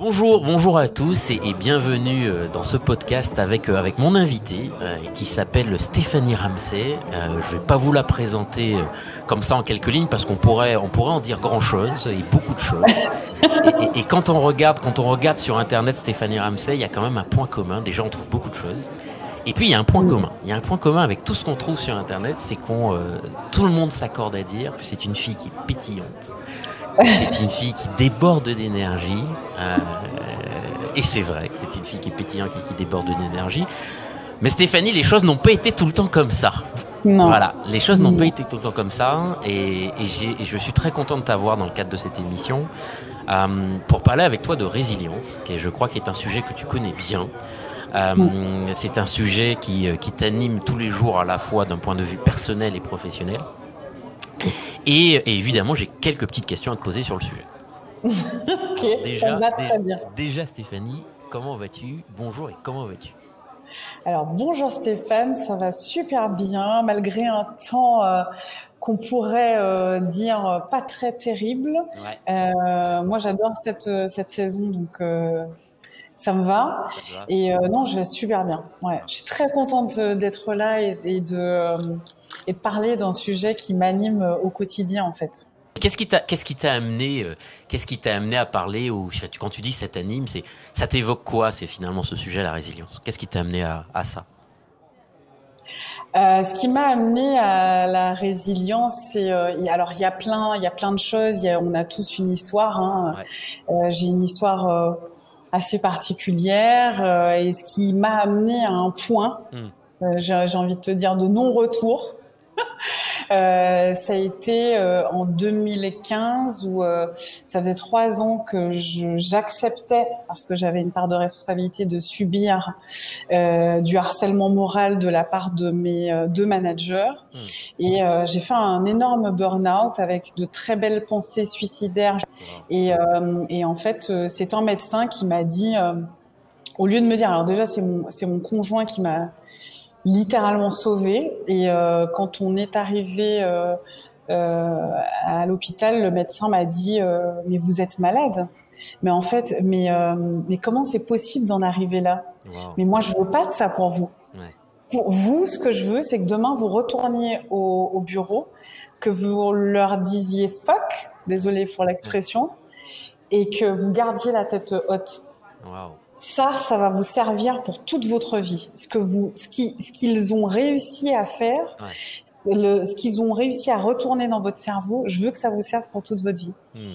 Bonjour, bonjour à tous et, bienvenue euh, dans ce podcast avec, euh, avec mon invité euh, qui s'appelle Stéphanie Ramsey. je vais pas vous la présenter comme ça en quelques lignes parce qu'on pourrait, on pourrait en dire grand chose et beaucoup de choses. Et, quand on regarde, quand on regarde sur internet Stéphanie Ramsey, il y a quand même un point commun. Déjà, on trouve beaucoup de choses. Et puis il y a un point commun. Il y a un point commun avec tout ce qu'on trouve sur internet, c'est qu'on tout le monde s'accorde à dire que c'est une fille qui est pétillante c'est une fille qui déborde d'énergie. Euh, et c'est vrai, c'est une fille qui est pétillante et qui déborde d'énergie. Mais Stéphanie, les choses n'ont pas été tout le temps comme ça. Non. Voilà, les choses n'ont pas été tout le temps comme ça. Et, je suis très content de t'avoir dans le cadre de cette émission euh, pour parler avec toi de résilience, qui je crois qui est un sujet que tu connais bien. Euh, c'est un sujet qui, qui t'anime tous les jours à la fois d'un point de vue personnel et professionnel. Et, évidemment, j'ai quelques petites questions à te poser sur le sujet. ok, déjà, ça va très bien. Déjà, Stéphanie, comment vas-tu? Bonjour et comment vas-tu? Alors bonjour Stéphane, ça va super bien malgré un temps euh, qu'on pourrait euh, dire euh, pas très terrible. moi j'adore cette, cette saison donc ça me va. Et euh, non, je vais super bien. Ouais, je suis très contente d'être là et, de, euh, et de parler d'un sujet qui m'anime euh, au quotidien en fait. Qu'est-ce qui t'a qu'est-ce qui t'a amené qu'est-ce qui t'a amené à parler ou quand tu dis ça t'anime, c'est ça t'évoque quoi C'est finalement ce sujet la résilience? Qu'est-ce qui t'a amené à, à ça? Euh, ce qui m'a amené à la résilience, c'est alors il y a plein, il y a plein de choses. Y a, on a tous une histoire. Hein. Euh, J'ai une histoire assez particulière euh, et ce qui m'a amené à un point, euh, j'ai envie de te dire, de non-retour. Euh, ça a été euh, en 2015 où euh, ça faisait trois ans que j'acceptais, parce que j'avais une part de responsabilité, de subir du harcèlement moral de la part de mes deux managers. Hmm. Et j'ai fait un énorme burn-out avec de très belles pensées suicidaires. Et, et en fait, c'est un médecin qui m'a dit, au lieu de me dire, alors déjà c'est mon, c'est mon conjoint qui m'a littéralement sauvé. Et euh, quand on est arrivé euh, euh, à l'hôpital, le médecin m'a dit mais vous êtes malade. Mais en fait, mais mais comment c'est possible d'en arriver là? Mais moi, je veux pas de ça pour vous. Pour vous, ce que je veux, c'est que demain vous retourniez au, bureau, que vous leur disiez fuck, désolé pour l'expression, et que vous gardiez la tête haute. Ça, ça va vous servir pour toute votre vie. Ce que vous, ce qui, ce qu'ils ont réussi à faire, le, ce qu'ils ont réussi à retourner dans votre cerveau, je veux que ça vous serve pour toute votre vie. Hmm.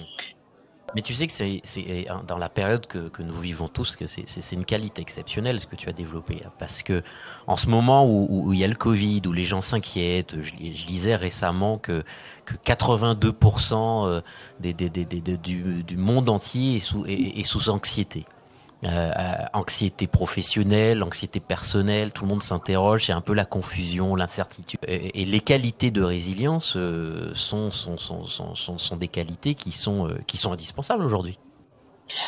Mais tu sais que c'est dans la période que, que, nous vivons tous que c'est une qualité exceptionnelle ce que tu as développé hein. parce que en ce moment où, où, il y a le Covid où les gens s'inquiètent, je, je, lisais récemment que que 82% euh, des, des, des, du, du, monde entier est sous, est, est sous anxiété. Euh, anxiété professionnelle, anxiété personnelle, tout le monde s'interroge, c'est un peu la confusion, l'incertitude. Et, les qualités de résilience euh, sont, sont, sont, sont, sont, des qualités qui sont, euh, qui sont indispensables aujourd'hui.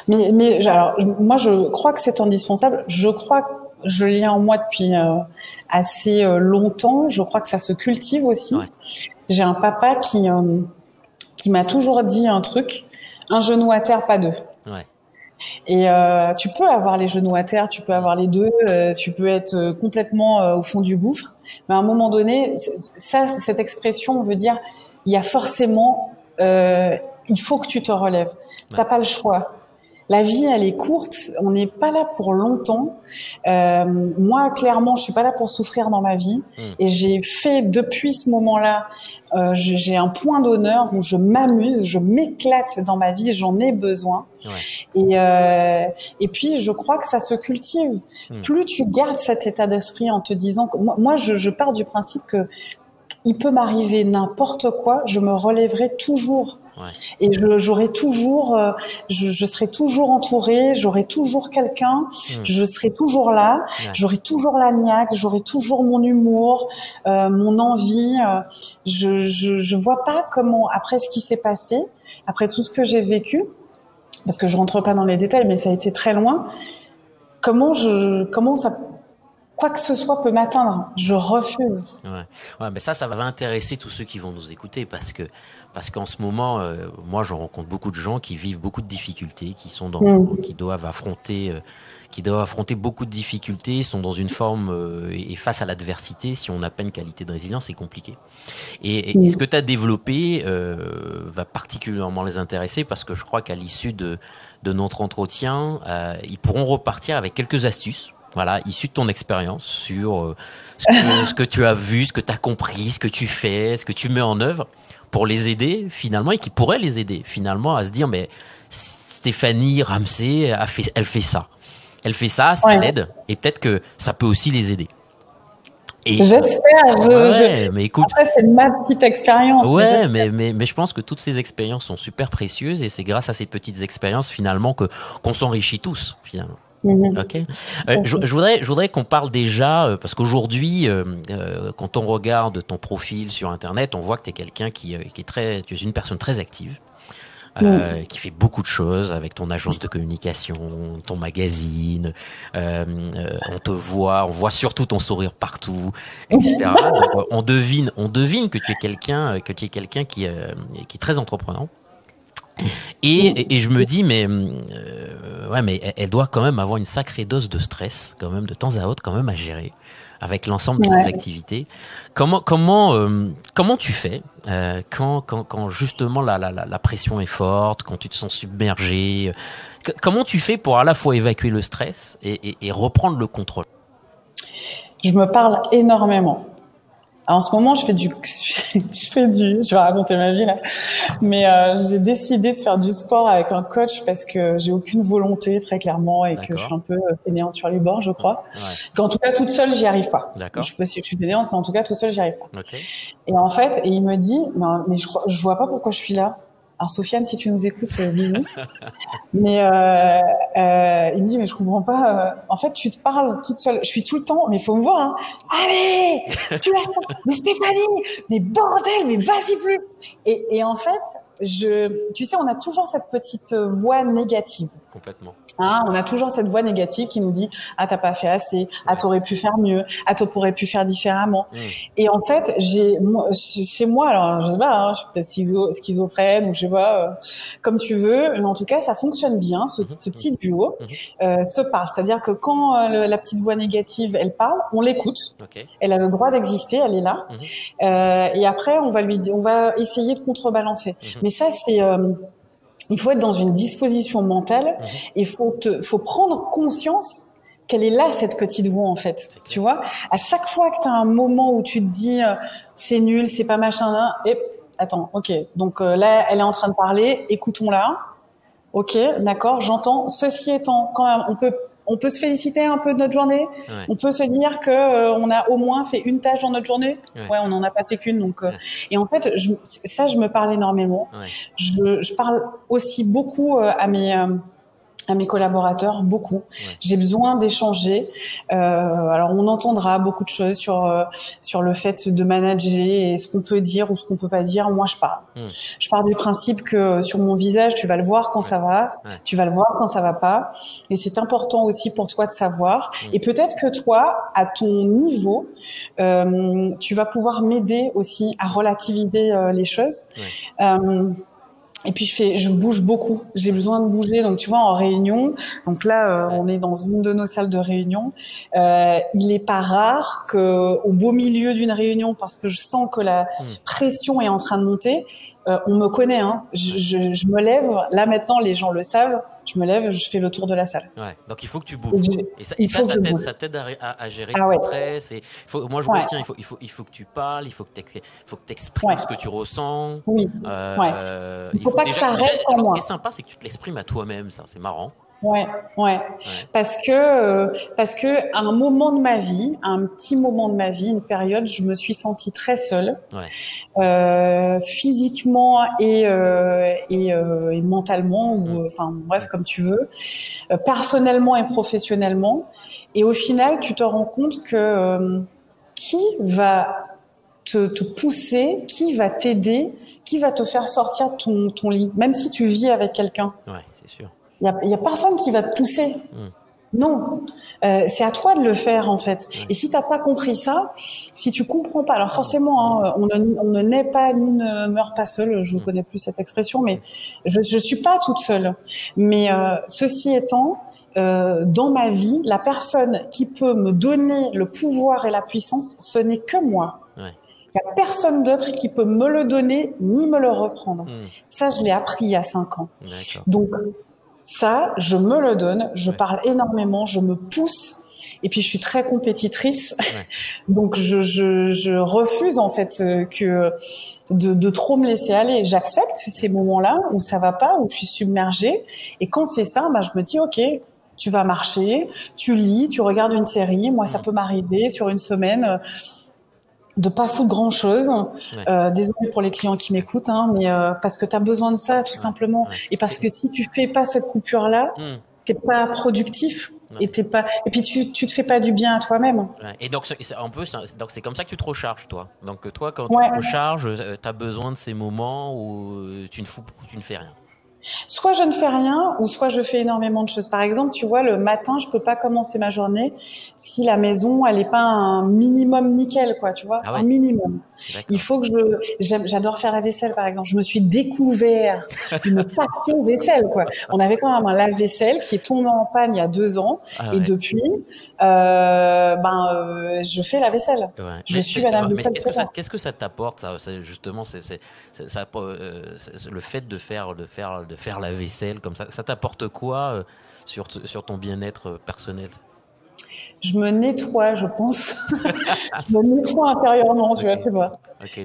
Mais, mais alors, moi, je crois que c'est indispensable. Je crois que je l'ai en moi depuis assez longtemps. Je crois que ça se cultive aussi. J'ai un papa qui, qui m'a toujours dit un truc, un genou à terre, pas deux. Ouais. Et euh, tu peux avoir les genoux à terre, tu peux avoir les deux, euh, tu peux être euh, complètement euh, au fond du gouffre. Mais à un moment donné, ça, cette expression veut dire il y a forcément, il faut que tu te relèves. T'as pas le choix. La vie, elle est courte. On n'est pas là pour longtemps. moi, clairement, je suis pas là pour souffrir dans ma vie. Hmm. Et j'ai fait depuis ce moment-là euh, j'ai un point d'honneur où je m'amuse, je m'éclate dans ma vie, j'en ai besoin. Ouais. Et, euh, et puis, je crois que ça se cultive. Hmm. Plus tu gardes cet état d'esprit en te disant que moi, moi je, je pars du principe que il peut m'arriver n'importe quoi, je me relèverai toujours. Et j'aurai toujours, euh, je, je, serai toujours entourée, j'aurai toujours quelqu'un, hmm. je serai toujours là, j'aurai toujours la niaque, j'aurai toujours mon humour, euh, mon envie. Euh, je, je, je vois pas comment, après ce qui s'est passé, après tout ce que j'ai vécu, parce que je rentre pas dans les détails, mais ça a été très loin. Comment je, comment ça quoi que ce soit peut m'atteindre. Je refuse. Ouais. ouais, mais ça, ça va intéresser tous ceux qui vont nous écouter parce que parce qu'en ce moment, euh, moi, je rencontre beaucoup de gens qui vivent beaucoup de difficultés, qui sont dans, mm. qui doivent affronter, euh, qui doivent affronter beaucoup de difficultés, sont dans une forme euh, et face à l'adversité. Si on n'a pas une qualité de résilience, c'est compliqué. Et, mm. ce que tu as développé va particulièrement les intéresser parce que je crois qu'à l'issue de, de notre entretien, ils pourront repartir avec quelques astuces voilà, issues de ton expérience sur ce que, ce que, tu as vu, ce que tu as compris, ce que tu fais, ce que tu mets en œuvre pour les aider finalement et qui pourrait les aider finalement à se dire mais Stéphanie Ramsey a fait, elle fait ça, elle fait ça, ça l'aide et peut-être que ça peut aussi les aider. J'espère. Je, mais écoute. Après, c'est ma petite expérience. Ouais, mais, mais, mais, je pense que toutes ces expériences sont super précieuses et c'est grâce à ces petites expériences finalement que qu'on s'enrichit tous finalement. Mhm. Ok. Euh, je, voudrais, je voudrais qu'on parle déjà euh, parce qu'aujourd'hui, euh, quand on regarde ton profil sur Internet, on voit que tu es quelqu'un qui, qui, est très, tu es une personne très active. qui fait beaucoup de choses avec ton agence de communication, ton magazine. on te voit, on voit surtout ton sourire partout, etc. on devine, on devine que tu es quelqu'un, que tu es quelqu'un qui, qui est très entreprenant. Et, et, je me dis, mais euh, ouais, mais elle, doit quand même avoir une sacrée dose de stress, quand même de temps à autre, quand même à gérer avec l'ensemble de ses activités. Comment comment euh, comment tu fais euh, quand, quand quand justement la, la la pression est forte, quand tu te sens submergé Comment tu fais pour à la fois évacuer le stress et, et, et reprendre le contrôle? Je me parle énormément en ce moment, je fais du, je fais du, je vais raconter ma vie là, mais euh, j'ai décidé de faire du sport avec un coach parce que j'ai aucune volonté très clairement et que je suis un peu euh, fainéante sur les bords, je crois. Ouais. Qu'en tout cas toute seule, j'y arrive pas. D'accord. Je sais pas si je suis fainéante, mais en tout cas toute seule, j'y arrive pas. Okay. Et en fait, et il me dit, mais, mais je, je vois pas pourquoi je suis là. Alors Sofiane, si tu nous écoutes, euh, bisous. mais euh, euh, il me dit mais je comprends pas. Euh, en fait, tu te parles toute seule. Je suis tout le temps, mais il faut me voir. Hein. Allez, tu lâches pas. Mais Stéphanie, mais bordel, mais vas-y plus. Et, et en fait, je, tu sais, on a toujours cette petite voix négative. Complètement. Hein, on a toujours cette voix négative qui nous dit ah t'as pas fait assez, ah t'aurais pu faire mieux, ah t'aurais pu faire différemment. Mm. Et en fait j'ai chez moi alors je sais pas, hein, je suis peut-être schizophrène ou je sais pas, euh, comme tu veux, mais en tout cas ça fonctionne bien ce, ce petit duo mm-hmm. euh, se parle. C'est-à-dire que quand euh, la petite voix négative elle parle, on l'écoute, elle a le droit d'exister, elle est là, euh, et après on va lui on va essayer de contrebalancer. Mais ça c'est euh, il faut être dans une disposition mentale mhm. et faut te, faut prendre conscience qu'elle est là cette petite voix en fait. Tu vois, à chaque fois que tu as un moment où tu te dis euh, c'est nul, c'est pas machin là, et attends, OK. Donc euh, là, elle est en train de parler, écoutons-la. OK, d'accord, j'entends. Ceci étant, quand même, on peut on peut se féliciter un peu de notre journée. On peut se dire que euh, on a au moins fait une tâche dans notre journée. Ouais, on n'en a pas fait qu'une. Donc, euh, et en fait, je, ça, je me parle énormément. Je, je, parle aussi beaucoup euh, à mes à mes collaborateurs beaucoup. J'ai besoin d'échanger. Euh, alors on entendra beaucoup de choses sur euh, sur le fait de manager et ce qu'on peut dire ou ce qu'on peut pas dire. Moi je parle. Hmm. Je pars du principe que sur mon visage tu vas le voir quand ça va, tu vas le voir quand ça va pas. Et c'est important aussi pour toi de savoir. Hmm. Et peut-être que toi à ton niveau euh, tu vas pouvoir m'aider aussi à relativiser euh, les choses. Et puis je fais, je bouge beaucoup. J'ai besoin de bouger. Donc tu vois, en réunion, donc là, euh, on est dans une de nos salles de réunion. Euh, il est pas rare que, au beau milieu d'une réunion, parce que je sens que la hmm. pression est en train de monter, euh, on me connaît. Hein. Je, je, je, me lève. Là maintenant, les gens le savent. Je me lève, je fais le tour de la salle. Ouais. Donc il faut que tu bouges. Et, ça, il ça, faut ça, ça t'aide à, à, gérer ah, le stress. Et faut, moi, je vois, tiens, il faut, il, faut, il faut que tu parles, il faut que tu exprimes ouais. ce que tu ressens. Oui. Euh, ouais. Il faut, il faut pas déjà, que ça reste en moi. Ce qui est sympa, c'est que tu te l'exprimes à toi-même. Ça, c'est marrant. Ouais, ouais, parce que euh, parce que à un moment de ma vie, un petit moment de ma vie, une période, je me suis sentie très seule, ouais. euh, physiquement et euh, et, euh, et, mentalement ou mm. enfin bref comme tu veux, euh, personnellement et professionnellement. Et au final, tu te rends compte que euh, qui va te, te, pousser, qui va t'aider, qui va te faire sortir ton, ton lit, même si tu vis avec quelqu'un. Ouais. Il y a, a, personne qui va te pousser. Hmm. Non, euh, c'est à toi de le faire en fait. Et si t'as pas compris ça, si tu comprends pas, alors forcément, hein, on, ne, on, ne, naît pas ni ne meurt pas seul. Je ne connais plus cette expression, mais je je suis pas toute seule. Mais euh, ceci étant, euh, dans ma vie, la personne qui peut me donner le pouvoir et la puissance, ce n'est que moi. Il n'y a personne d'autre qui peut me le donner ni me le reprendre. Hmm. Ça, je l'ai appris il y a cinq ans. Donc, ça, je me le donne. Je parle énormément, je me pousse. Et puis je suis très compétitrice, donc je, je, je, refuse en fait euh, que de, de trop me laisser aller. J'accepte ces moments-là où ça va pas, où je suis submergée. Et quand c'est ça, bah, je me dis ok, tu vas marcher, tu lis, tu regardes une série. Moi, ça peut m'arriver sur une semaine euh, de pas foutre grand chose. Euh, désolé pour les clients qui m'écoutent, hein, mais euh, parce que tu as besoin de ça tout simplement. Et parce que si tu fais pas cette coupure là, hmm. t'es pas productif. Et t'es pas et puis tu tu te fais pas du bien à toi-même. Et donc un peu donc c'est comme ça que tu te recharges toi. Donc toi quand tu te recharges, euh, tu as besoin de ces moments où tu ne fous tu ne fais rien. Soit je ne fais rien, ou soit je fais énormément de choses. Par exemple, tu vois, le matin, je peux pas commencer ma journée si la maison, elle est pas un minimum nickel, quoi, tu vois, ah un minimum. Il faut que je, j'adore faire la vaisselle, par exemple. Je me suis découvert une passion vaisselle, quoi. On avait quand même un lave-vaisselle qui est tombé en panne il y a deux ans, ah et depuis, euh, ben, euh, je fais la vaisselle. Je suis la vaisselle. Qu'est-ce que ça, t'apporte, ça, justement, c'est, c'est, ça, euh, le fait de faire, de faire, de faire la vaisselle comme ça, ça t'apporte quoi euh, sur, sur ton bien-être personnel? Je me nettoie, je pense. je me nettoie intérieurement, tu vois, tu vois.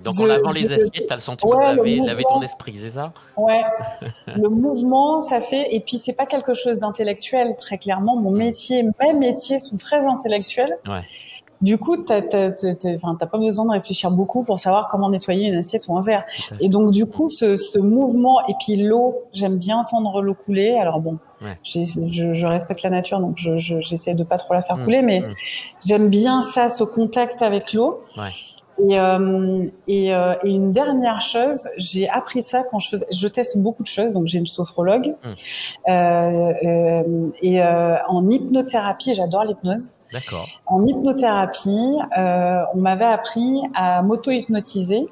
Donc en lavant les assiettes, tu as le sentiment de laver, ton esprit, c'est ça? Ouais. le mouvement, ça fait. Et puis c'est pas quelque chose d'intellectuel, très clairement. Mon métier, mes métiers sont très intellectuels. Ouais. Du coup, t'as pas besoin de réfléchir beaucoup pour savoir comment nettoyer une assiette ou un verre. Et donc, du coup, ce, ce mouvement et puis l'eau, j'aime bien entendre l'eau couler. Alors bon, je, je, respecte la nature, donc j'essaie je, de pas trop la faire mmh, couler, mais mmh. j'aime bien ça, ce contact avec l'eau. Ouais. Et, euh, et, euh, et, une dernière chose, j'ai appris ça quand je faisais, je teste beaucoup de choses, donc j'ai une sophrologue. Mmh. Euh, euh et euh, en hypnothérapie, j'adore l'hypnose. D'accord. En hypnothérapie, euh, on m'avait appris à m'auto-hypnotiser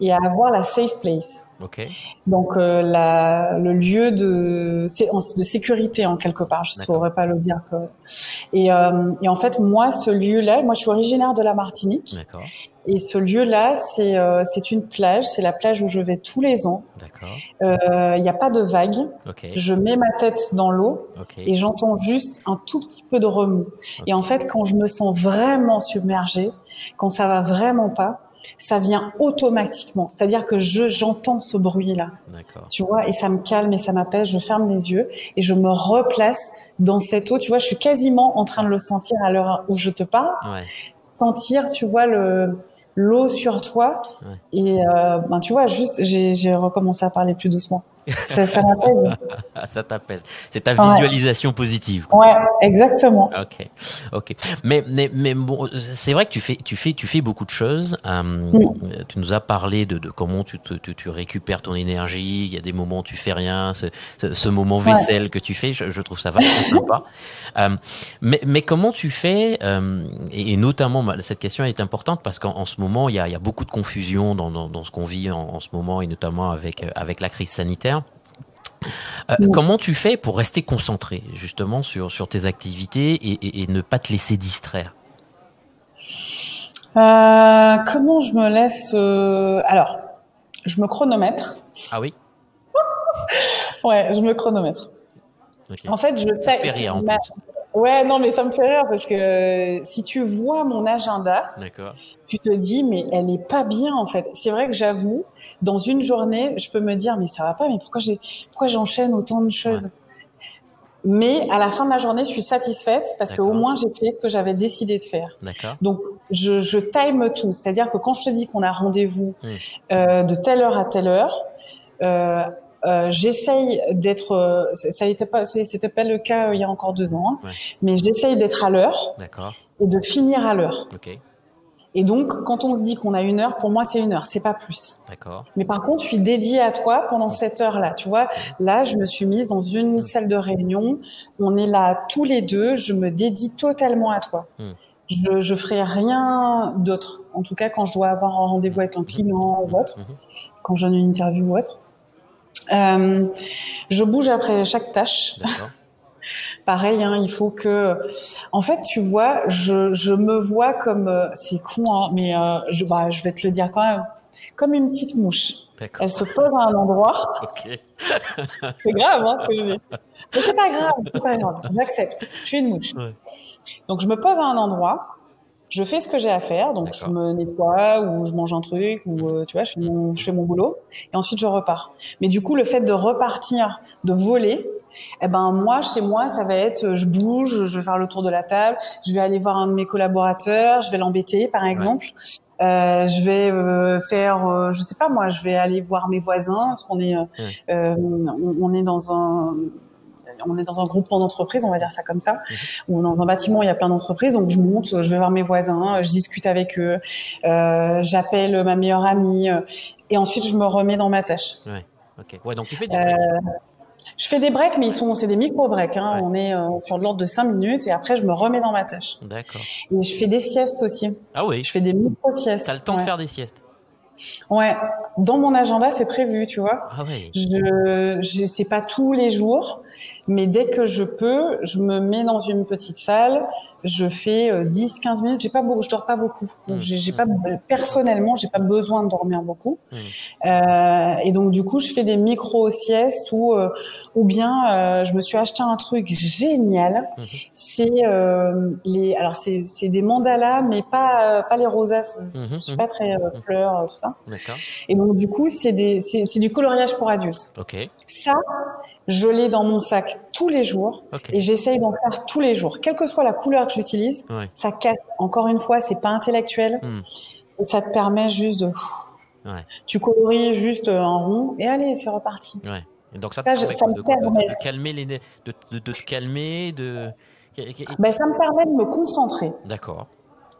et à avoir la safe place. Okay. Donc euh, la, le lieu de, de sécurité en quelque part, je ne saurais pas le dire. Que... Et, euh, et en fait, moi, ce lieu-là, moi je suis originaire de la Martinique. D'accord. Et ce lieu-là, c'est euh, c'est une plage, c'est la plage où je vais tous les ans. Il euh, n'y a pas de vagues. Je mets ma tête dans l'eau et j'entends juste un tout petit peu de remous. Et en fait, quand je me sens vraiment submergée, quand ça va vraiment pas, ça vient automatiquement. C'est-à-dire que je j'entends ce bruit-là. Tu vois, et ça me calme et ça m'apaise. Je ferme les yeux et je me replace dans cette eau. Tu vois, je suis quasiment en train de le sentir à l'heure où je te parle. Ouais. Sentir, tu vois, le l'eau sur toi. Et euh, ben, tu vois, juste, j'ai recommencé à parler plus doucement. Ça, ça m'apaise. ça t'apaise. C'est ta visualisation positive. Ouais, exactement. Ok, ok. Mais mais mais bon, c'est vrai que tu fais tu fais tu fais beaucoup de choses. Euh, mm. Tu nous as parlé de, de comment tu, tu, tu récupères ton énergie. Il y a des moments où tu fais rien. Ce, ce, moment vaisselle que tu fais, je, je trouve ça vachement sympa. Euh, mais mais comment tu fais euh, et, notamment cette question est importante parce qu'en ce moment il y a, il y a beaucoup de confusion dans, dans, dans ce qu'on vit en, en, ce moment et notamment avec avec la crise sanitaire. Euh, comment tu fais pour rester concentré justement sur, sur tes activités et, ne pas te laisser distraire? Euh, Comment je me laisse euh, Alors, je me chronomètre. Ah oui? Ouais, je me chronomètre. En fait, je fais en Ouais, non, mais ça me fait rire parce que si tu vois mon agenda, tu te dis mais elle est pas bien en fait. C'est vrai que j'avoue, dans une journée, je peux me dire mais ça va pas, mais pourquoi j'ai pourquoi j'enchaîne autant de choses Mais à la fin de la journée, je suis satisfaite parce qu'au moins j'ai fait ce que j'avais décidé de faire. Donc je, je time tout, c'est-à-dire que quand je te dis qu'on a rendez-vous hmm. euh, de telle heure à telle heure. Euh, euh, j'essaye d'être, euh, ça n'était pas, c'était pas le cas euh, il y a encore deux ans, hein, mais j'essaye d'être à l'heure et de finir à l'heure. Et donc, quand on se dit qu'on a une heure, pour moi, c'est une heure, c'est pas plus. D'accord. Mais par contre, je suis dédiée à toi pendant cette heure-là. Tu vois, là, je me suis mise dans une salle de réunion. On est là tous les deux. Je me dédie totalement à toi. Hmm. Je, je ferai rien d'autre. En tout cas, quand je dois avoir un rendez-vous avec un client ou autre, quand j'ai une interview ou autre. Euh, je bouge après chaque tâche. D'accord. Pareil, hein, il faut que. En fait, tu vois, je, je me vois comme. euh, c'est con, hein, mais euh, je, bah, je vais te le dire quand même. Comme une petite mouche. Elle se pose à un endroit. C'est grave, hein, ce que je dis. Mais c'est pas grave, c'est pas grave. J'accepte. Je suis une mouche. Ouais. Donc, je me pose à un endroit. Je fais ce que j'ai à faire. Donc, je me nettoie ou je mange un truc ou, euh, tu vois, je fais, mon, je fais mon boulot. Et ensuite, je repars. Mais du coup, le fait de repartir, de voler, eh ben, moi, chez moi, ça va être, euh, je bouge, je vais faire le tour de la table, je vais aller voir un de mes collaborateurs, je vais l'embêter, par exemple. Euh, je vais euh, faire, euh, je sais pas moi, je vais aller voir mes voisins parce qu'on est, Ouais. on, on est dans un, on est dans un groupement d'entreprises, on va dire ça comme ça, ou dans un bâtiment, il y a plein d'entreprises, donc je monte, je vais voir mes voisins, je discute avec eux, euh, j'appelle ma meilleure amie, et ensuite je me remets dans ma tâche. Ouais. Ok. Ouais, donc tu fais des Euh. Je fais des breaks, mais ils sont, c'est des micro breaks. Hein. Ouais. On est euh, sur de l'ordre de 5 minutes, et après je me remets dans ma tâche. D'accord. Et je fais des siestes aussi. Ah oui. Je fais des micro siestes. T'as le temps ouais. de faire des siestes. Ouais, dans mon agenda, c'est prévu, tu vois. Ah oui. Je, je c'est pas tous les jours, mais dès que je peux, je me mets dans une petite salle, je fais euh, 10 15 minutes, j'ai pas beaucoup, je dors pas beaucoup. Donc, Mm. J'ai pas personnellement, j'ai pas besoin de dormir beaucoup. Mm. Euh, et donc du coup, je fais des micro siestes ou euh, ou bien euh, je me suis acheté un truc génial. Mhm. C'est euh, les alors c'est c'est des mandalas mais pas euh, pas les rosaces, je suis pas très euh, fleurs euh, tout ça. D'accord. Et donc du coup, c'est des c'est c'est du coloriage pour adultes. Ok. Ça, je l'ai dans mon sac tous les jours et j'essaye d'en faire tous les jours, quelle que soit la couleur que j'utilise. Ouais. Ça casse. Encore une fois, c'est pas intellectuel. Hmm. Et ça te permet juste de. Ouais. Tu colories juste un rond et allez, c'est reparti. Ouais. Et donc ça, je- permet ça me de, de calmer les, de, de, de te calmer, de. Ben, ça me permet de me concentrer. D'accord.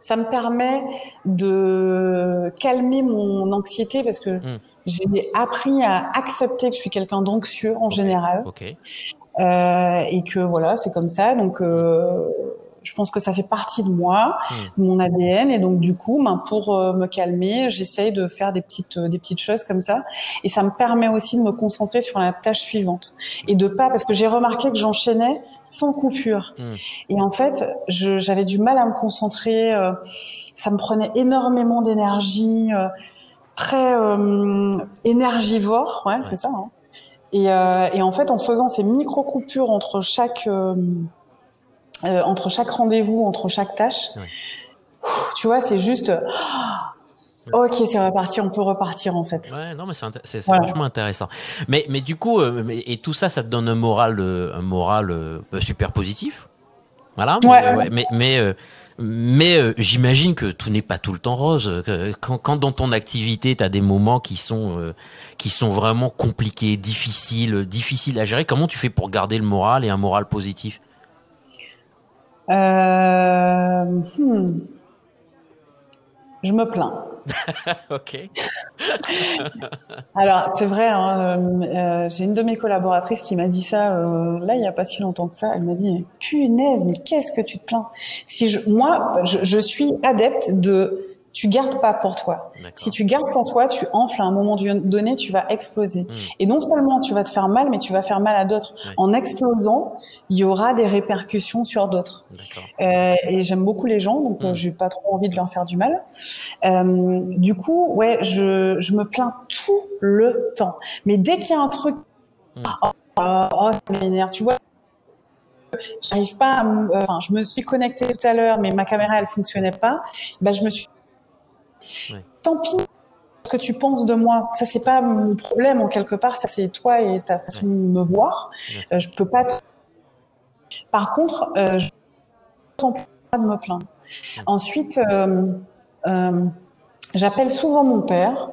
Ça me permet de calmer mon anxiété parce que Hmm. j'ai appris à accepter que je suis quelqu'un d'anxieux en général. Ok. Euh, et que voilà, c'est comme ça. Donc, euh, je pense que ça fait partie de moi, Hmm. de mon ADN. Et donc, du coup, ben, pour euh, me calmer, j'essaye de faire des petites, euh, des petites choses comme ça. Et ça me permet aussi de me concentrer sur la tâche suivante et de pas, parce que j'ai remarqué que j'enchaînais sans coupure. Hmm. Et en fait, j'avais du mal à me concentrer. euh, ça me prenait énormément d'énergie, euh, très euh, énergivore. Ouais, c'est ça. hein. Et, euh, et en fait, en faisant ces micro coupures entre chaque euh, entre chaque rendez-vous, entre chaque tâche, tu vois, c'est juste. ah, Ok, c'est reparti, on peut repartir en fait. Ouais, non, mais c'est Voilà. vachement intéressant. Mais, mais du coup, euh, et tout ça, ça te donne un moral, euh, un moral euh, super positif. Voilà. Ouais. Mais, mais, mais, mais, euh, j'imagine que tout n'est pas tout le temps rose. Quand, quand dans ton activité, tu as des moments qui sont, euh, qui sont vraiment compliqués, difficiles, difficiles à gérer, comment tu fais pour garder le moral et un moral positif? Euh, hmm. Je me plains. Ok. Alors c'est vrai, hein, euh, euh, j'ai une de mes collaboratrices qui m'a dit ça euh, là il y a pas si longtemps que ça. Elle m'a dit punaise mais qu'est-ce que tu te plains? Si je, moi je, je suis adepte de tu gardes pas pour toi. Si tu gardes pour toi, tu enfles à un moment donné, tu vas exploser. Hmm. Et non seulement tu vas te faire mal, mais tu vas faire mal à d'autres. En explosant, il y aura des répercussions sur d'autres. Euh, et j'aime beaucoup les gens, donc euh, Mm. j'ai pas trop envie de leur faire du mal. Euh, du coup, ouais, je, je me plains tout le temps. Mais dès qu'il y a un truc, Mm. oh, oh, tu vois. J'arrive pas à, enfin, je me suis connectée tout à l'heure, mais ma caméra elle fonctionnait pas. Ben, je me suis. Tant pis. Ce que tu penses de moi, ça c'est pas mon problème en quelque part, ça c'est toi et ta façon de me voir. Euh, je peux pas. te- Par contre, euh, je n'entends pas de me plaindre. Ensuite, euh, euh, j'appelle souvent mon père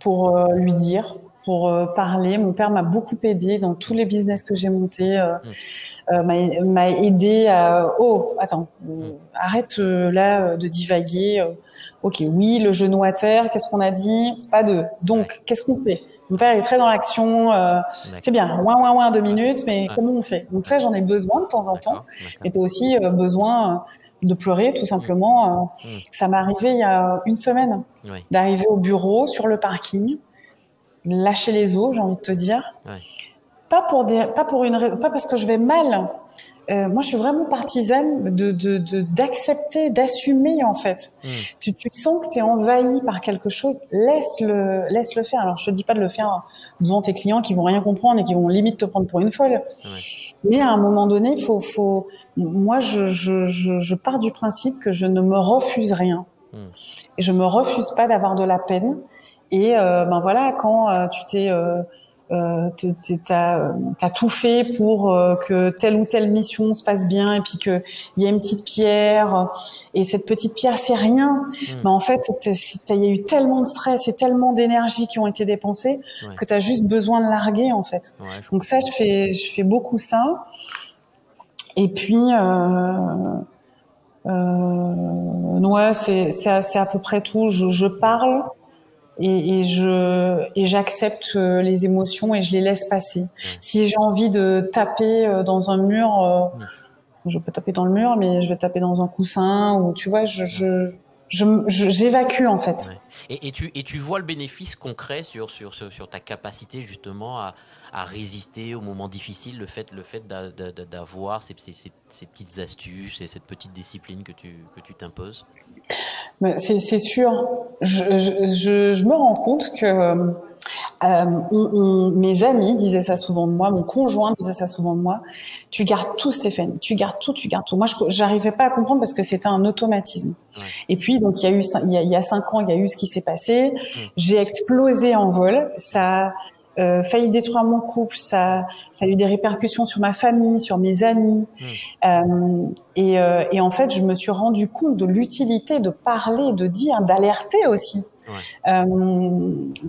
pour lui dire. Pour parler. Mon père m'a beaucoup aidé dans tous les business que j'ai montés. Mm. m'a aidé à oh attends mm. arrête là de divaguer ok oui le genou à terre qu'est-ce qu'on a dit? Pas de donc qu'est-ce qu'on fait? Mon père est très dans l'action. Euh, c'est bien, ouin ouin ouin deux minutes, mais comment on fait? Donc ça, j'en ai besoin de temps en temps. Et tu aussi euh, besoin euh, de pleurer, tout simplement. Hmm. Ça m'est arrivé il y a une semaine d'arriver au bureau sur le parking, lâcher les os, j'ai envie de te dire. Pas pour des, pas pour une, pas parce que je vais mal, euh, moi, je suis vraiment partisane de d'accepter, de, d'assumer en fait. Hmm. Tu, tu sens que tu es envahi par quelque chose, laisse le laisse le faire. Alors, je te dis pas de le faire devant tes clients qui vont rien comprendre et qui vont limite te prendre pour une folle. Mais à un moment donné, faut faut. Moi, je, je, je, je pars du principe que je ne me refuse rien. Hmm. Et je me refuse pas d'avoir de la peine. Et euh, ben voilà, quand euh, tu t'es euh, euh, t'as as tout fait pour euh, que telle ou telle mission se passe bien et puis que il y a une petite pierre et cette petite pierre c'est rien. Hmm. mais en fait il y a eu tellement de stress et tellement d'énergie qui ont été dépensées que tu as juste besoin de larguer en fait. Donc ça je fais je fais beaucoup ça. Et puis euh, euh, ouais c'est c'est à, peu près tout. Je, je parle et, et je et j'accepte euh, les émotions et je les laisse passer. Si j'ai envie de taper euh, dans un mur, euh, je peux taper dans le mur, mais je vais taper dans un coussin ou tu vois, je je j'évacue en fait. Et, et, tu et tu vois le bénéfice concret sur sur, sur ta capacité justement à à résister aux moments difficiles, le fait, le fait d'avoir ces, ces, ces, petites astuces et cette petite discipline que tu que tu t'imposes? C'est sûr. Je, je, je, me rends compte que euh, mes amis disaient ça souvent de moi, mon conjoint disait ça souvent de moi. Tu gardes tout, Stéphane. Tu gardes tout, tu gardes tout. Moi, je j'arrivais pas à comprendre parce que c'était un automatisme. Et puis, donc, il y a eu, il y a, il y a cinq ans, il y a eu ce qui s'est passé. J'ai explosé en vol. Ça, euh, failli détruire mon couple, ça, ça a eu des répercussions sur ma famille, sur mes amis. Hmm. Euh, et, euh, et, en fait, je me suis rendu compte de l'utilité de parler, de dire, d'alerter aussi. Euh,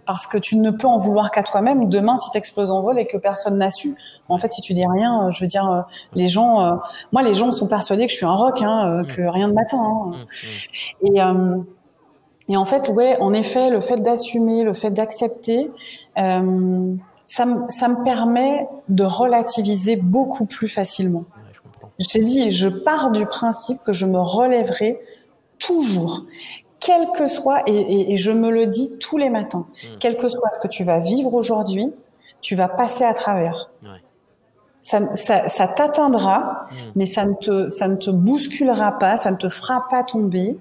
parce que tu ne peux en vouloir qu'à toi-même. Demain, si tu exploses en vol et que personne n'a su, en fait, si tu dis rien, euh, je veux dire, les gens, moi, les gens sont persuadés que je suis un rock, hein, hmm. que rien de matin. Hein. Hmm, et et en fait, ouais, en effet, le fait d'assumer, le fait d'accepter, euh, ça, ça, me permet de relativiser beaucoup plus facilement. je, t'ai dit, je pars du principe que je me relèverai toujours, quel que soit, et, et, je me le dis tous les matins, hmm. quel que soit ce que tu vas vivre aujourd'hui, tu vas passer à travers. Ouais ça, ça, ça t'atteindra, hmm. mais ça ne te, ça ne te bousculera pas, ça ne te fera pas tomber.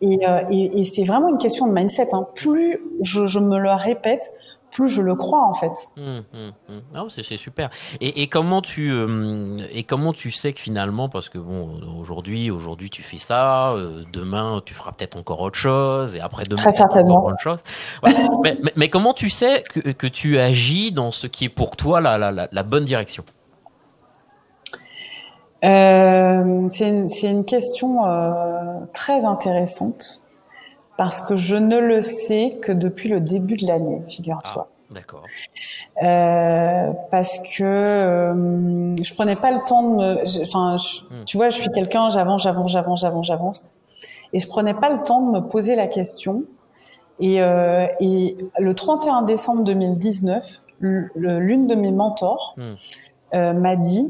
Et, euh, et, et c'est vraiment une question de mindset. Hein. Plus je, je, me le répète, plus je le crois en fait. Mmh, mmh, c'est super. Et, et, comment tu euh, et comment tu sais que finalement, parce que bon, aujourd'hui, aujourd'hui tu fais ça, euh, demain tu feras peut-être encore autre chose, et après demain Très encore autre chose. mais, mais, mais, comment tu sais que, que, tu agis dans ce qui est pour toi la, la, la, la bonne direction? Euh, c'est une, une, question euh, très intéressante parce que je ne le sais que depuis le début de l'année, figure-toi. Ah, d'accord. Euh, parce que je prenais pas le temps de me, enfin, hmm. tu vois, je suis quelqu'un, j'avance, j'avance, j'avance, j'avance, j'avance, et je prenais pas le temps de me poser la question. Et, et le 31 décembre 2019, l'une de mes mentors hmm. m'a dit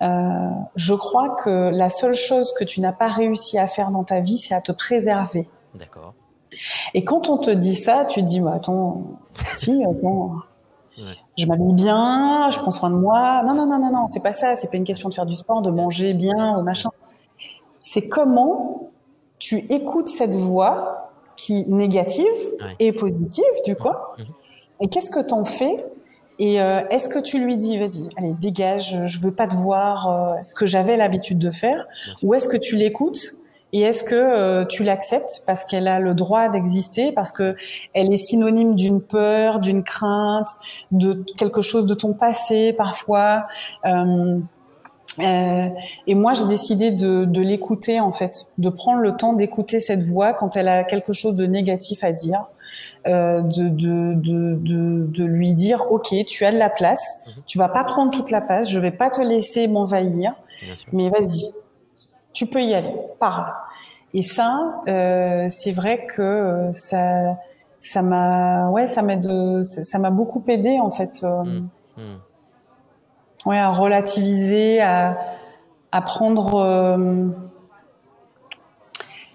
je crois que la seule chose que tu n'as pas réussi à faire dans ta vie, c'est à te préserver. D'accord. Et quand on te dit ça, tu te dis, bah, attends, si, attends, je m'habille bien, je prends soin de moi. Non, non, non, non, non, c'est pas ça. C'est pas une question de faire du sport, de manger bien ou machin. C'est comment tu écoutes cette voix qui négative et positive, du coup. Et qu'est-ce que t'en fais et euh, est-ce que tu lui dis, vas-y, allez, dégage, je veux pas te voir, euh, ce que j'avais l'habitude de faire, ou est-ce que tu l'écoutes et est-ce que euh, tu l'acceptes parce qu'elle a le droit d'exister, parce que elle est synonyme d'une peur, d'une crainte, de quelque chose de ton passé parfois. Euh, et moi, j'ai décidé de, de l'écouter en fait, de prendre le temps d'écouter cette voix quand elle a quelque chose de négatif à dire, euh, de, de, de, de, lui dire ok, tu as de la place, mhm. tu vas pas prendre toute la place, je vais pas te laisser m'envahir, mais vas-y, tu peux y aller, parle. Et ça, euh, c'est vrai que ça, ça m'a, ouais, ça m'aide, ça m'a beaucoup aidé en fait. Euh, mhm. Mhm ouais, à relativiser, à, à prendre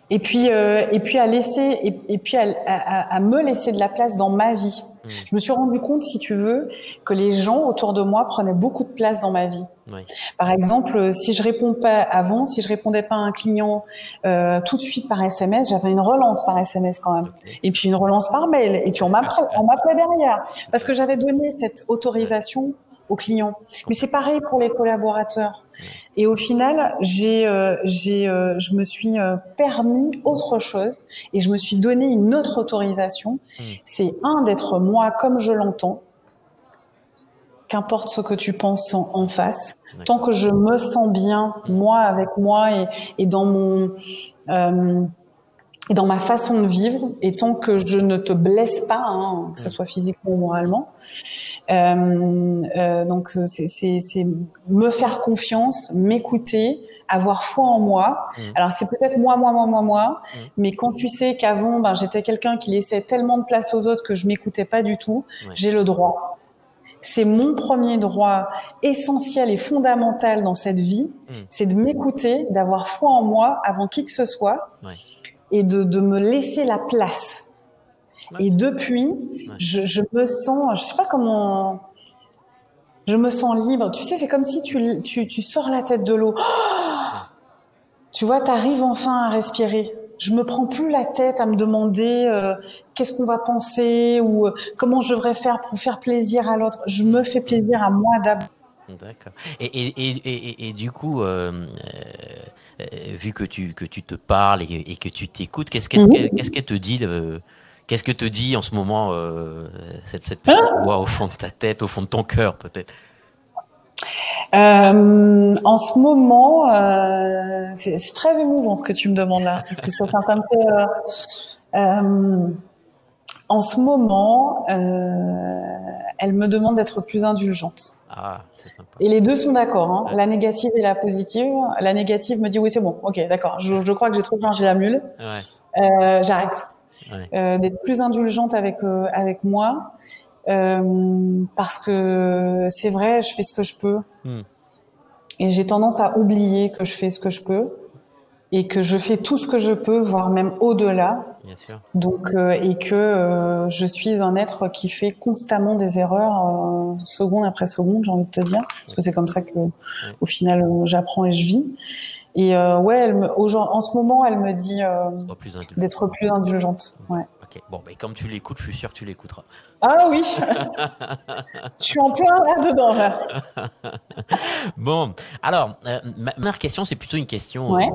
et puis euh, et puis à laisser et, et puis à, à, à, me laisser de la place dans ma vie. Mmh. Je me suis rendu compte, si tu veux, que les gens autour de moi prenaient beaucoup de place dans ma vie. Oui. Par exemple, si je réponds pas avant, si je répondais pas à un client euh, tout de suite par SMS, j'avais une relance par SMS quand même, et puis une relance par mail, et puis on m'appelait derrière parce que j'avais donné cette autorisation aux clients. Mais c'est pareil pour les collaborateurs. Et au final, j'ai, euh, j'ai, euh, je me suis euh, permis autre chose et je me suis donné une autre autorisation. Hmm. C'est un d'être moi comme je l'entends, qu'importe ce que tu penses en, face, tant que je me sens bien moi avec moi et, et dans mon et dans ma façon de vivre, et tant que je ne te blesse pas, hein, que ce hmm. soit physiquement ou moralement, donc c'est me faire confiance, m'écouter, avoir foi en moi. Mmh. Alors c'est peut-être moi, moi, moi, moi, moi, mmh. mais quand tu sais qu'avant, ben, j'étais quelqu'un qui laissait tellement de place aux autres que je m'écoutais pas du tout, j'ai le droit. C'est mon premier droit essentiel et fondamental dans cette vie, mmh. c'est de m'écouter, d'avoir foi en moi avant qui que ce soit, et de, de me laisser la place. Et depuis, je, je, me sens, je sais pas comment, je me sens libre. Tu sais, c'est comme si tu, tu, tu, sors la tête de l'eau. tu vois, tu arrives enfin à respirer. Je me prends plus la tête à me demander euh, qu'est-ce qu'on va penser ou euh, comment je devrais faire pour faire plaisir à l'autre. Je me fais plaisir à moi d'abord. D'accord. Et, et, et, et, du coup, euh, euh, vu que tu, que tu te parles et, que tu t'écoutes, qu'est-ce qu'elle qu'est-ce qu'elle te dit Qu'est-ce que te dit en ce moment euh, cette, cette petite ah voix au fond de ta tête, au fond de ton cœur peut-être? Euh, en ce moment, euh, c'est très émouvant ce que tu me demandes là, parce que ça, ça me fait. Euh, en ce moment, elle me demande d'être plus indulgente. Ah, sympa. Et les deux sont d'accord, hein, la négative et la positive. La négative me dit oui c'est bon, ok d'accord, je, je crois que j'ai trop changé la mule, ouais. j'arrête euh, d'être plus indulgente avec euh, avec moi euh, parce que c'est vrai, je fais ce que je peux hmm. et j'ai tendance à oublier que je fais ce que je peux et que je fais tout ce que je peux, voire même au-delà. Donc euh, et que euh, je suis un être qui fait constamment des erreurs euh, seconde après seconde, j'ai envie de te dire, parce que c'est comme ça que au final j'apprends et je vis. Et euh, ouais, elle me, en ce moment, elle me dit euh, d'être plus indulgente. Ouais. Ok. Bon, mais comme tu l'écoutes, je suis sûr que tu l'écouteras. Ah oui, je suis en plein là-dedans là. bon, alors euh, ma première question, c'est plutôt une question ouais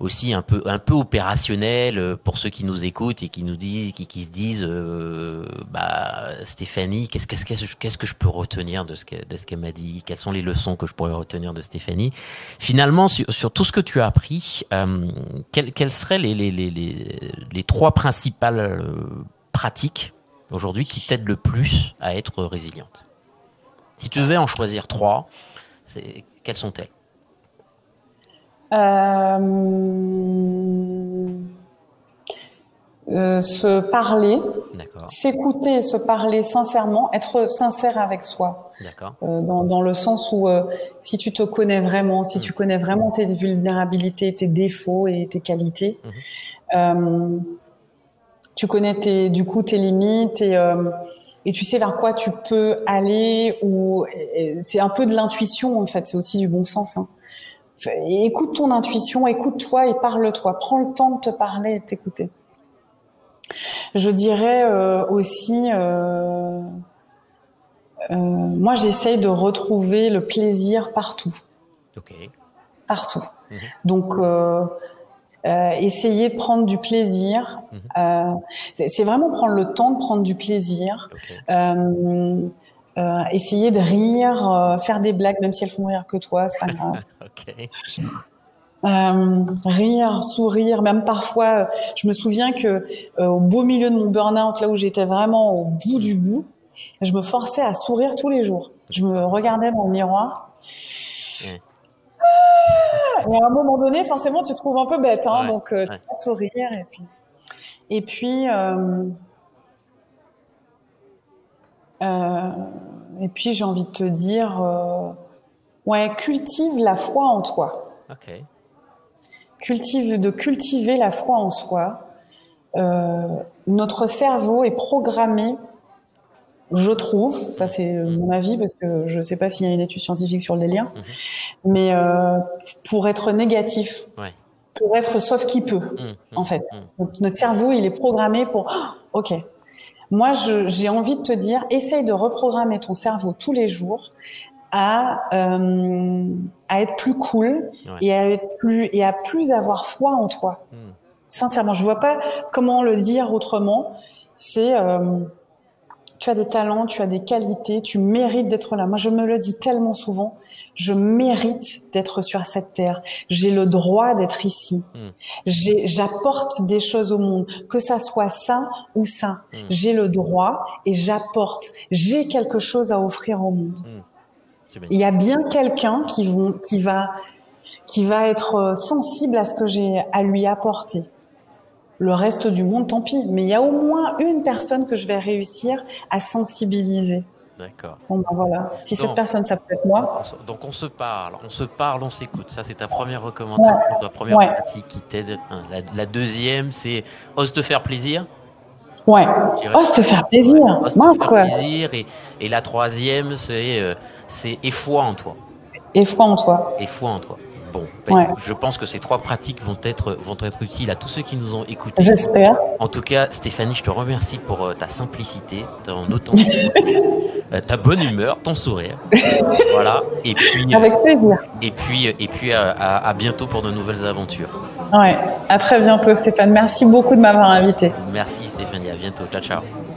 aussi un peu un peu opérationnel euh, pour ceux qui nous écoutent et qui nous disent qui, qui se disent euh, bah Stéphanie qu'est-ce qu'est-ce qu'est-ce que je peux retenir de ce que, de ce qu'elle m'a dit? Quelles sont les leçons que je pourrais retenir de Stéphanie? Finalement sur, sur tout ce que tu as appris euh, quelles, quelles seraient les les, les, les, les trois principales euh, pratiques aujourd'hui qui t'aident le plus à être résiliente? Si tu devais en choisir trois quelles sont-elles? Se parler, s'écouter, se parler sincèrement, être sincère avec soi. Euh, dans, dans, le sens où euh, si tu te connais vraiment, si tu mm. connais vraiment tes vulnérabilités, tes défauts et tes qualités, euh, tu connais tes, du coup tes limites et, euh, et tu sais vers quoi tu peux aller. Ou c'est un peu de l'intuition en fait, c'est aussi du bon sens. Hein écoute ton intuition, écoute-toi et parle-toi. Prends le temps de te parler et de t'écouter. Je dirais euh, aussi, euh, euh, moi j'essaye de retrouver le plaisir partout. Partout. Mhm. Donc essayer de prendre du plaisir. Mhm. c'est vraiment prendre le temps de prendre du plaisir. Euh, essayer de rire, euh, faire des blagues, même si elles font rire que toi, c'est pas grave. Euh, rire, sourire, même parfois, je me souviens que au beau milieu de mon burn-out, là où j'étais vraiment au bout du bout, je me forçais à sourire tous les jours. Je me regardais dans le miroir. Et à un moment donné, forcément, tu te trouves un peu bête, hein, donc tu sourire et puis et puis et puis j'ai envie de te dire, euh, ouais, cultive la foi en toi. Ok. Cultive, de cultiver la foi en soi. Euh, notre cerveau est programmé, je trouve, ça c'est mon avis parce que je ne sais pas s'il y a une étude scientifique sur le délire, mhm. mais euh, pour être négatif, ouais. pour être sauf qui peut, mhm. en fait. Mhm. notre cerveau, il est programmé pour, oh, ok, moi, j'ai envie de te dire, essaye de reprogrammer ton cerveau tous les jours à, euh, à être plus cool et à être plus et à plus avoir foi en toi. Hmm. Sincèrement, je vois pas comment le dire autrement. C'est euh, tu as des talents, tu as des qualités, tu mérites d'être là. Moi, je me le dis tellement souvent je mérite d'être sur cette terre. J'ai le droit d'être ici. Hmm. J'apporte des choses au monde, que ça soit ça ou ça. Hmm. J'ai le droit et j'apporte. J'ai quelque chose à offrir au monde. Hmm. Il y a bien quelqu'un qui, qui va qui va être euh, sensible à ce que j'ai à lui apporter. Le reste du monde, tant pis. Mais il y a au moins une personne que je vais réussir à sensibiliser. D'accord. Bon ben voilà, si cette personne ça peut être moi. Donc on se parle, on se parle, on s'écoute. Ça c'est ta première recommandation, ta première pratique qui t'aide. La, deuxième c'est ose te faire plaisir. Ouais. Ose te faire plaisir. Ose te faire plaisir et, et, la troisième c'est euh, c'est et foi en toi. Et foi en toi. Et foi en toi. Bon, ben, je pense que ces trois pratiques vont être, vont être utiles à tous ceux qui nous ont écoutés. J'espère. En tout cas, Stéphanie, je te remercie pour euh, ta simplicité, ton authenticité, euh, ta bonne humeur, ton sourire. voilà. Et puis, Avec plaisir. Et puis, et puis à, bientôt pour de nouvelles aventures. Ouais, à très bientôt, Stéphane. Merci beaucoup de m'avoir invité. Merci, Stéphanie. À bientôt. Ciao, ciao.